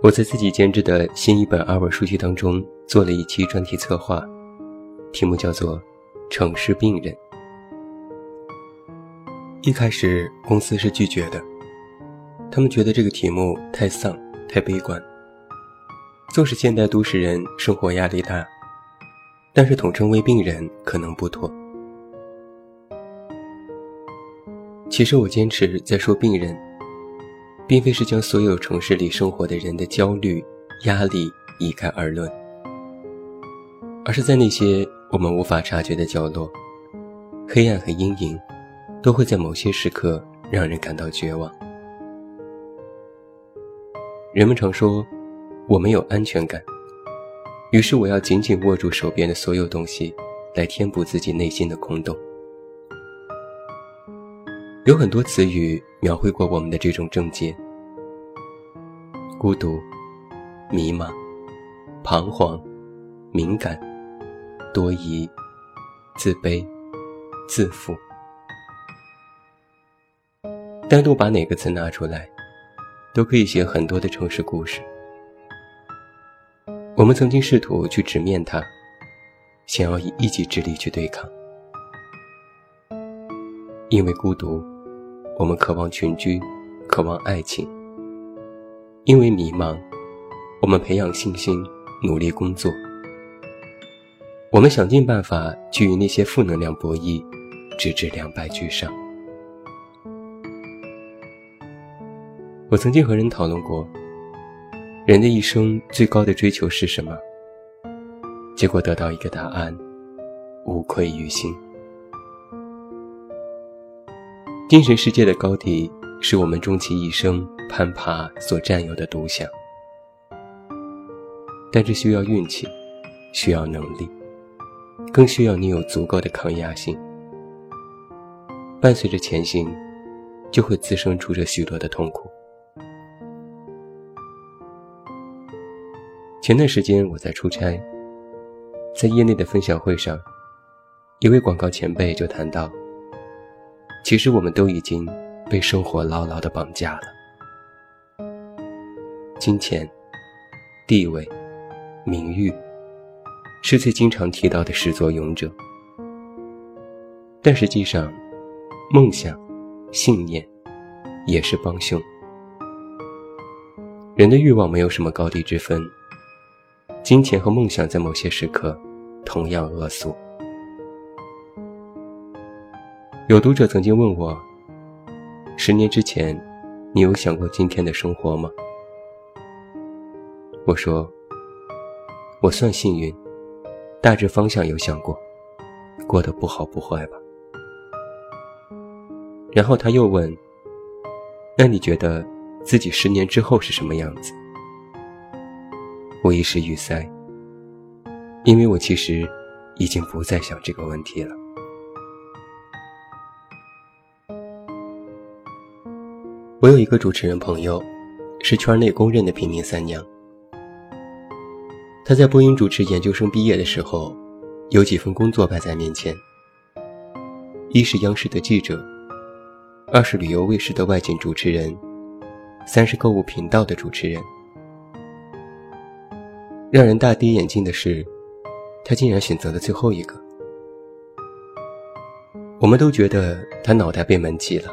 我在自己监制的新一本二本书籍当中做了一期专题策划，题目叫做《城市病人》。一开始公司是拒绝的，他们觉得这个题目太丧、太悲观。纵使现代都市人生活压力大，但是统称为病人可能不妥。其实我坚持在说病人。并非是将所有城市里生活的人的焦虑、压力一概而论，而是在那些我们无法察觉的角落，黑暗和阴影，都会在某些时刻让人感到绝望。人们常说，我没有安全感，于是我要紧紧握住手边的所有东西，来填补自己内心的空洞。有很多词语描绘过我们的这种症结：孤独、迷茫、彷徨、敏感、多疑、自卑、自负。单独把哪个词拿出来，都可以写很多的城市故事。我们曾经试图去直面它，想要以一己之力去对抗，因为孤独。我们渴望群居，渴望爱情。因为迷茫，我们培养信心，努力工作。我们想尽办法去与那些负能量博弈，直至两败俱伤。我曾经和人讨论过，人的一生最高的追求是什么？结果得到一个答案：无愧于心。精神世界的高低，是我们终其一生攀爬所占有的独享。但这需要运气，需要能力，更需要你有足够的抗压性。伴随着前行，就会滋生出这许多的痛苦。前段时间我在出差，在业内的分享会上，一位广告前辈就谈到。其实我们都已经被生活牢牢的绑架了，金钱、地位、名誉，是最经常提到的始作俑者。但实际上，梦想、信念也是帮凶。人的欲望没有什么高低之分，金钱和梦想在某些时刻同样恶俗。有读者曾经问我：“十年之前，你有想过今天的生活吗？”我说：“我算幸运，大致方向有想过，过得不好不坏吧。”然后他又问：“那你觉得自己十年之后是什么样子？”我一时语塞，因为我其实已经不再想这个问题了。我有一个主持人朋友，是圈内公认的平民三娘。他在播音主持研究生毕业的时候，有几份工作摆在面前：一是央视的记者，二是旅游卫视的外景主持人，三是购物频道的主持人。让人大跌眼镜的是，他竟然选择了最后一个。我们都觉得他脑袋被门挤了。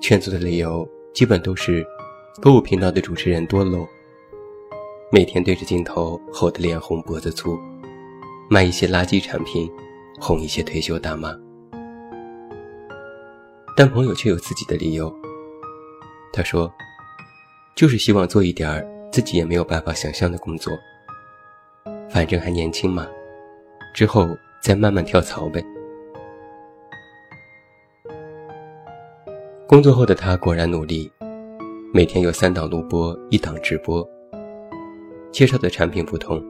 劝阻的理由基本都是，购物频道的主持人多喽每天对着镜头吼得脸红脖子粗，卖一些垃圾产品，哄一些退休大妈。但朋友却有自己的理由。他说，就是希望做一点儿自己也没有办法想象的工作，反正还年轻嘛，之后再慢慢跳槽呗。工作后的他果然努力，每天有三档录播，一档直播。介绍的产品不同，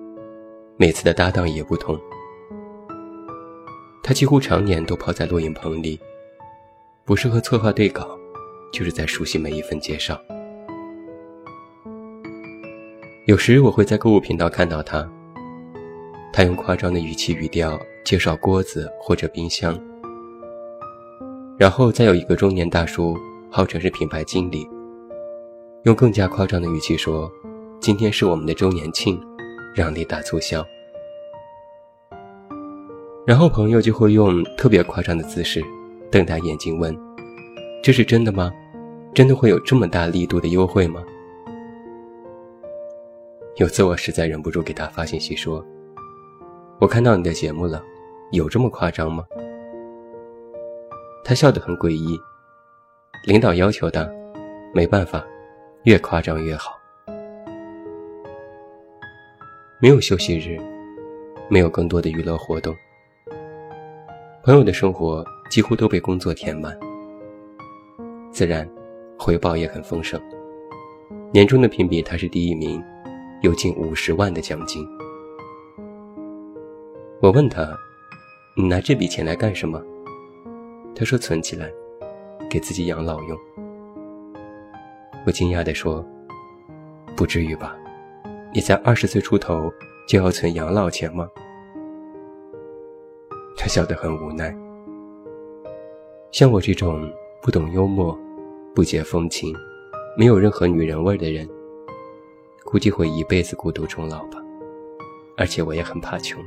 每次的搭档也不同。他几乎常年都泡在录音棚里，不是和策划对稿，就是在熟悉每一份介绍。有时我会在购物频道看到他，他用夸张的语气语调介绍锅子或者冰箱，然后再有一个中年大叔，号称是品牌经理，用更加夸张的语气说：“今天是我们的周年庆，让你大促销。”然后朋友就会用特别夸张的姿势，瞪大眼睛问：“这是真的吗？真的会有这么大力度的优惠吗？”有次我实在忍不住给他发信息说：“我看到你的节目了，有这么夸张吗？”他笑得很诡异。领导要求的，没办法，越夸张越好。没有休息日，没有更多的娱乐活动。朋友的生活几乎都被工作填满，自然回报也很丰盛。年终的评比他是第一名，有近五十万的奖金。我问他：“你拿这笔钱来干什么？”他说：“存起来，给自己养老用。”我惊讶地说：“不至于吧？你才二十岁出头就要存养老钱吗？”他笑得很无奈。像我这种不懂幽默、不解风情、没有任何女人味的人，估计会一辈子孤独终老吧。而且我也很怕穷。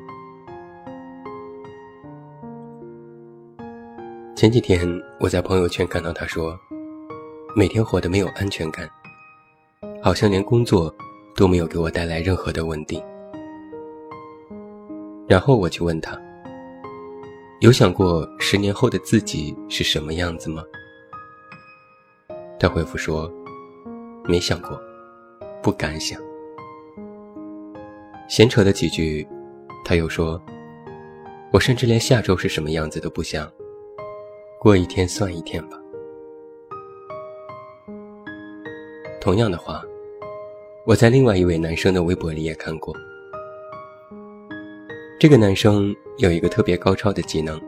前几天我在朋友圈看到他说，每天活得没有安全感，好像连工作都没有给我带来任何的稳定。然后我就问他。有想过十年后的自己是什么样子吗？他回复说：“没想过，不敢想。”闲扯了几句，他又说：“我甚至连下周是什么样子都不想，过一天算一天吧。”同样的话，我在另外一位男生的微博里也看过。这个男生有一个特别高超的技能，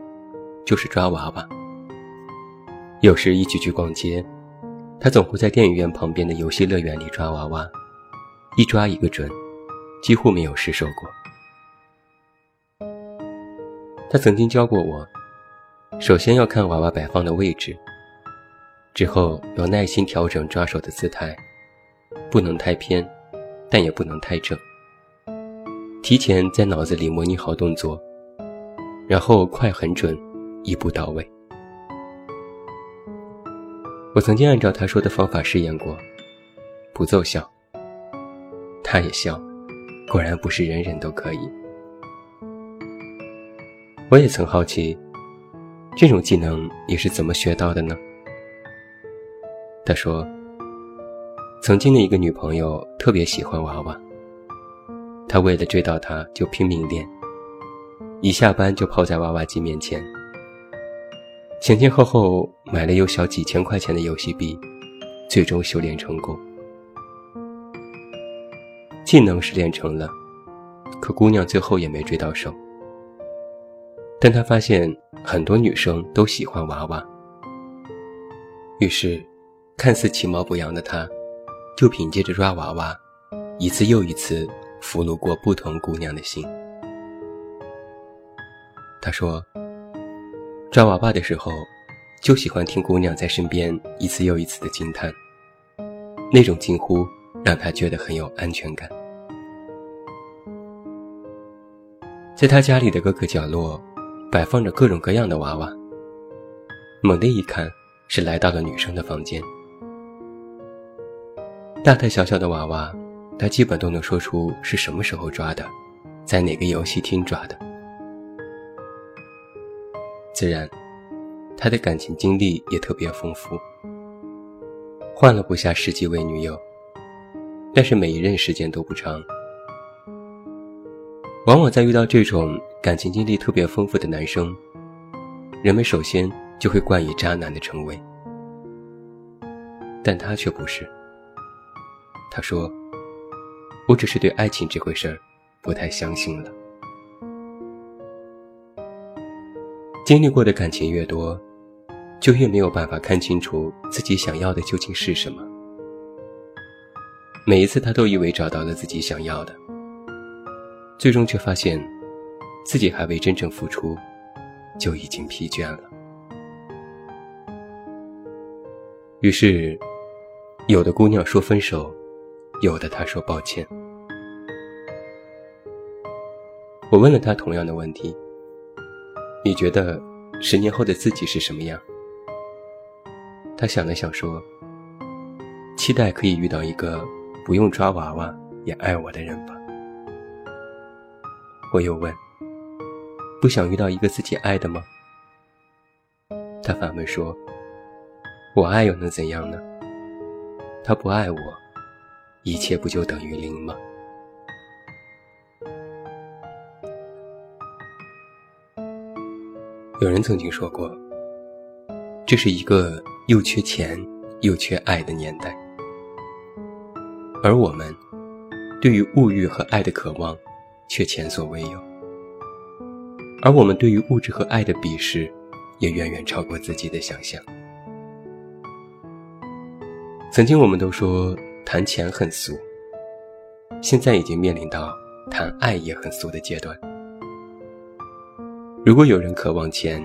就是抓娃娃。有时一起去逛街，他总会在电影院旁边的游戏乐园里抓娃娃，一抓一个准，几乎没有失手过。他曾经教过我，首先要看娃娃摆放的位置，之后要耐心调整抓手的姿态，不能太偏，但也不能太正。提前在脑子里模拟好动作，然后快很准，一步到位。我曾经按照他说的方法试验过，不奏效。他也笑，果然不是人人都可以。我也曾好奇，这种技能你是怎么学到的呢？他说，曾经的一个女朋友特别喜欢娃娃。他为了追到她，就拼命练。一下班就泡在娃娃机面前，前前后后买了有小几千块钱的游戏币，最终修炼成功。技能是练成了，可姑娘最后也没追到手。但他发现很多女生都喜欢娃娃，于是，看似其貌不扬的他，就凭借着抓娃娃，一次又一次。俘虏过不同姑娘的心。他说：“抓娃娃的时候，就喜欢听姑娘在身边一次又一次的惊叹，那种惊呼让他觉得很有安全感。在他家里的各个角落，摆放着各种各样的娃娃。猛地一看，是来到了女生的房间，大大小小的娃娃。”他基本都能说出是什么时候抓的，在哪个游戏厅抓的。自然，他的感情经历也特别丰富，换了不下十几位女友，但是每一任时间都不长。往往在遇到这种感情经历特别丰富的男生，人们首先就会冠以渣男的称谓，但他却不是。他说。我只是对爱情这回事儿不太相信了。经历过的感情越多，就越没有办法看清楚自己想要的究竟是什么。每一次，他都以为找到了自己想要的，最终却发现，自己还未真正付出，就已经疲倦了。于是，有的姑娘说分手，有的她说抱歉。我问了他同样的问题：“你觉得十年后的自己是什么样？”他想了想说：“期待可以遇到一个。”不用抓娃娃也爱我的人吧。我又问：“不想遇到一个自己爱的吗？”他反问说：“我爱又能怎样呢？他不爱我，一切不就等于零吗？”有人曾经说过：“这是一个又缺钱又缺爱的年代。”而我们对于物欲和爱的渴望，却前所未有；而我们对于物质和爱的鄙视，也远远超过自己的想象。曾经我们都说谈钱很俗，现在已经面临到谈爱也很俗的阶段。如果有人渴望钱，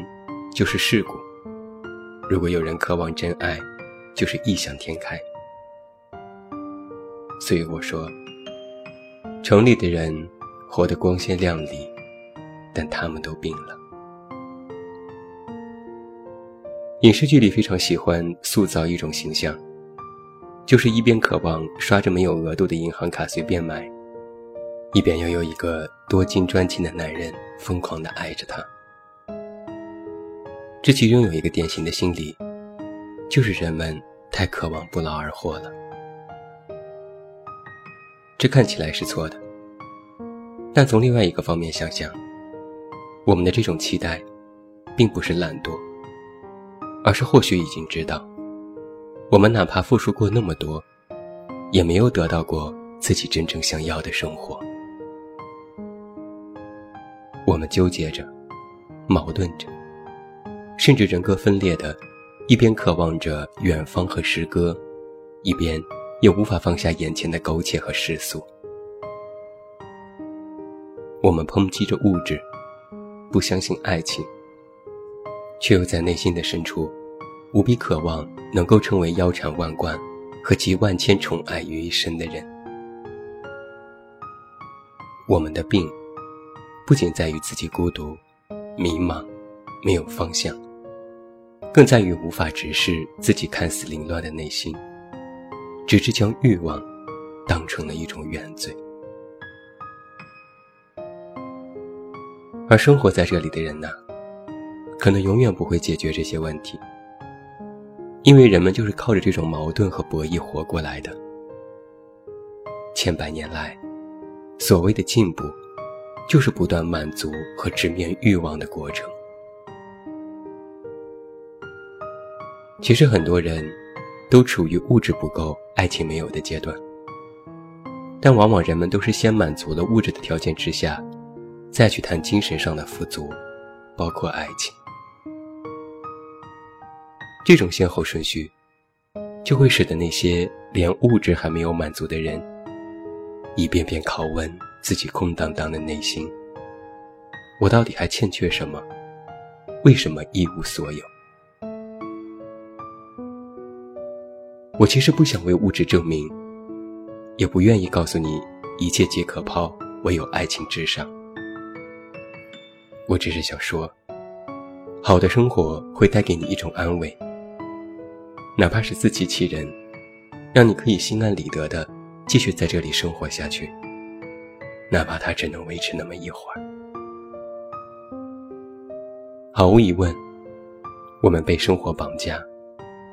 就是世故；如果有人渴望真爱，就是异想天开。所以我说，城里的人活得光鲜亮丽，但他们都病了。影视剧里非常喜欢塑造一种形象，就是一边渴望刷着没有额度的银行卡随便买，一边又有一个多金专情的男人疯狂地爱着她。这其中有一个典型的心理，就是人们太渴望不劳而获了。这看起来是错的，但从另外一个方面想想，我们的这种期待，并不是懒惰，而是或许已经知道，我们哪怕付出过那么多，也没有得到过自己真正想要的生活。我们纠结着，矛盾着，甚至人格分裂的，一边渴望着远方和诗歌，一边。也无法放下眼前的苟且和世俗。我们抨击着物质，不相信爱情，却又在内心的深处，无比渴望能够成为腰缠万贯和集万千宠爱于一身的人。我们的病，不仅在于自己孤独、迷茫、没有方向，更在于无法直视自己看似凌乱的内心。直至将欲望当成了一种原罪，而生活在这里的人呢，可能永远不会解决这些问题，因为人们就是靠着这种矛盾和博弈活过来的。千百年来，所谓的进步，就是不断满足和直面欲望的过程。其实很多人。都处于物质不够、爱情没有的阶段，但往往人们都是先满足了物质的条件之下，再去谈精神上的富足，包括爱情。这种先后顺序，就会使得那些连物质还没有满足的人，一遍遍拷问自己空荡荡的内心：我到底还欠缺什么？为什么一无所有？我其实不想为物质证明，也不愿意告诉你一切皆可抛，唯有爱情至上。我只是想说，好的生活会带给你一种安慰，哪怕是自欺欺人，让你可以心安理得的继续在这里生活下去，哪怕它只能维持那么一会儿。毫无疑问，我们被生活绑架，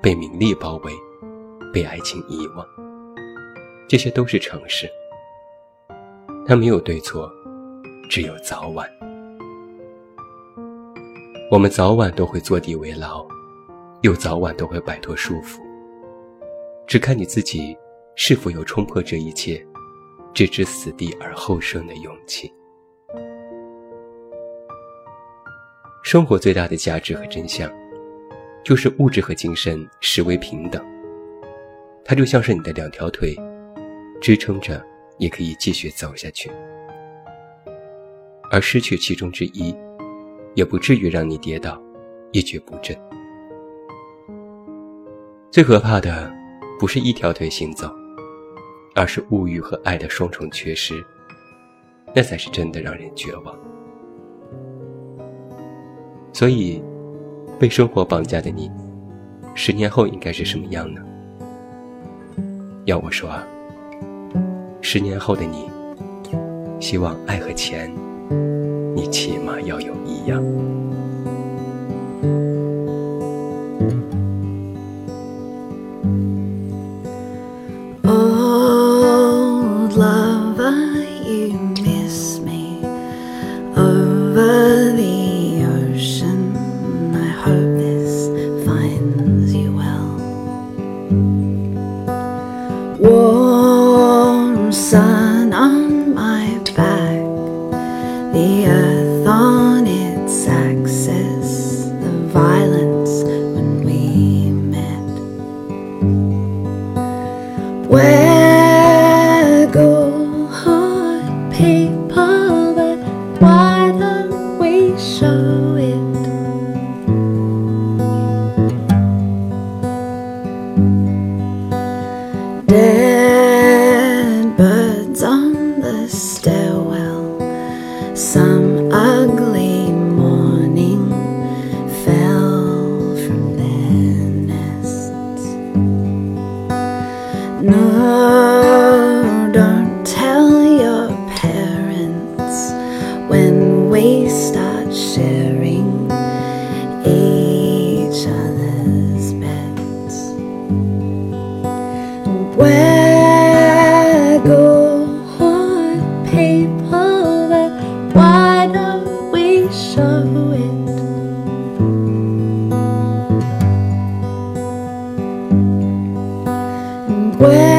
被名利包围。被爱情遗忘，这些都是常事。它没有对错，只有早晚。我们早晚都会坐地为牢，又早晚都会摆脱束缚。只看你自己是否有冲破这一切，置之死地而后生的勇气。生活最大的价值和真相，就是物质和精神实为平等。它就像是你的两条腿，支撑着，也可以继续走下去。而失去其中之一，也不至于让你跌倒，一蹶不振。最可怕的，不是一条腿行走，而是物欲和爱的双重缺失，那才是真的让人绝望。所以，被生活绑架的你，十年后应该是什么样呢？要我说啊，十年后的你，希望爱和钱，你起码要有一样。 Where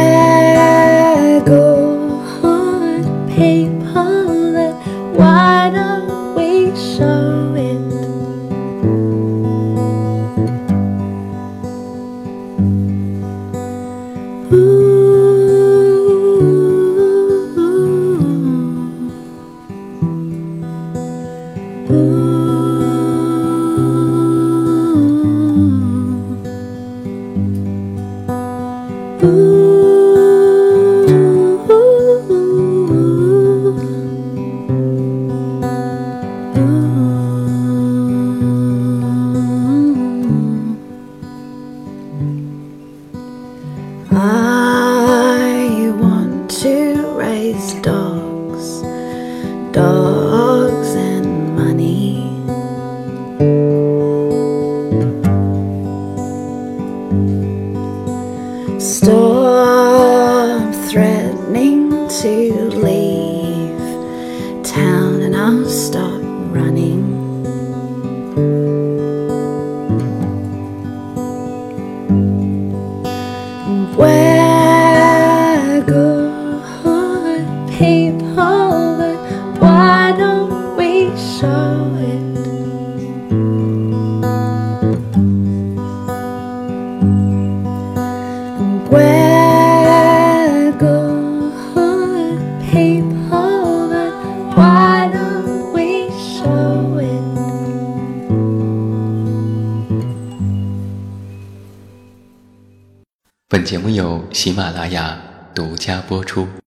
本节目由喜马拉雅独家播出。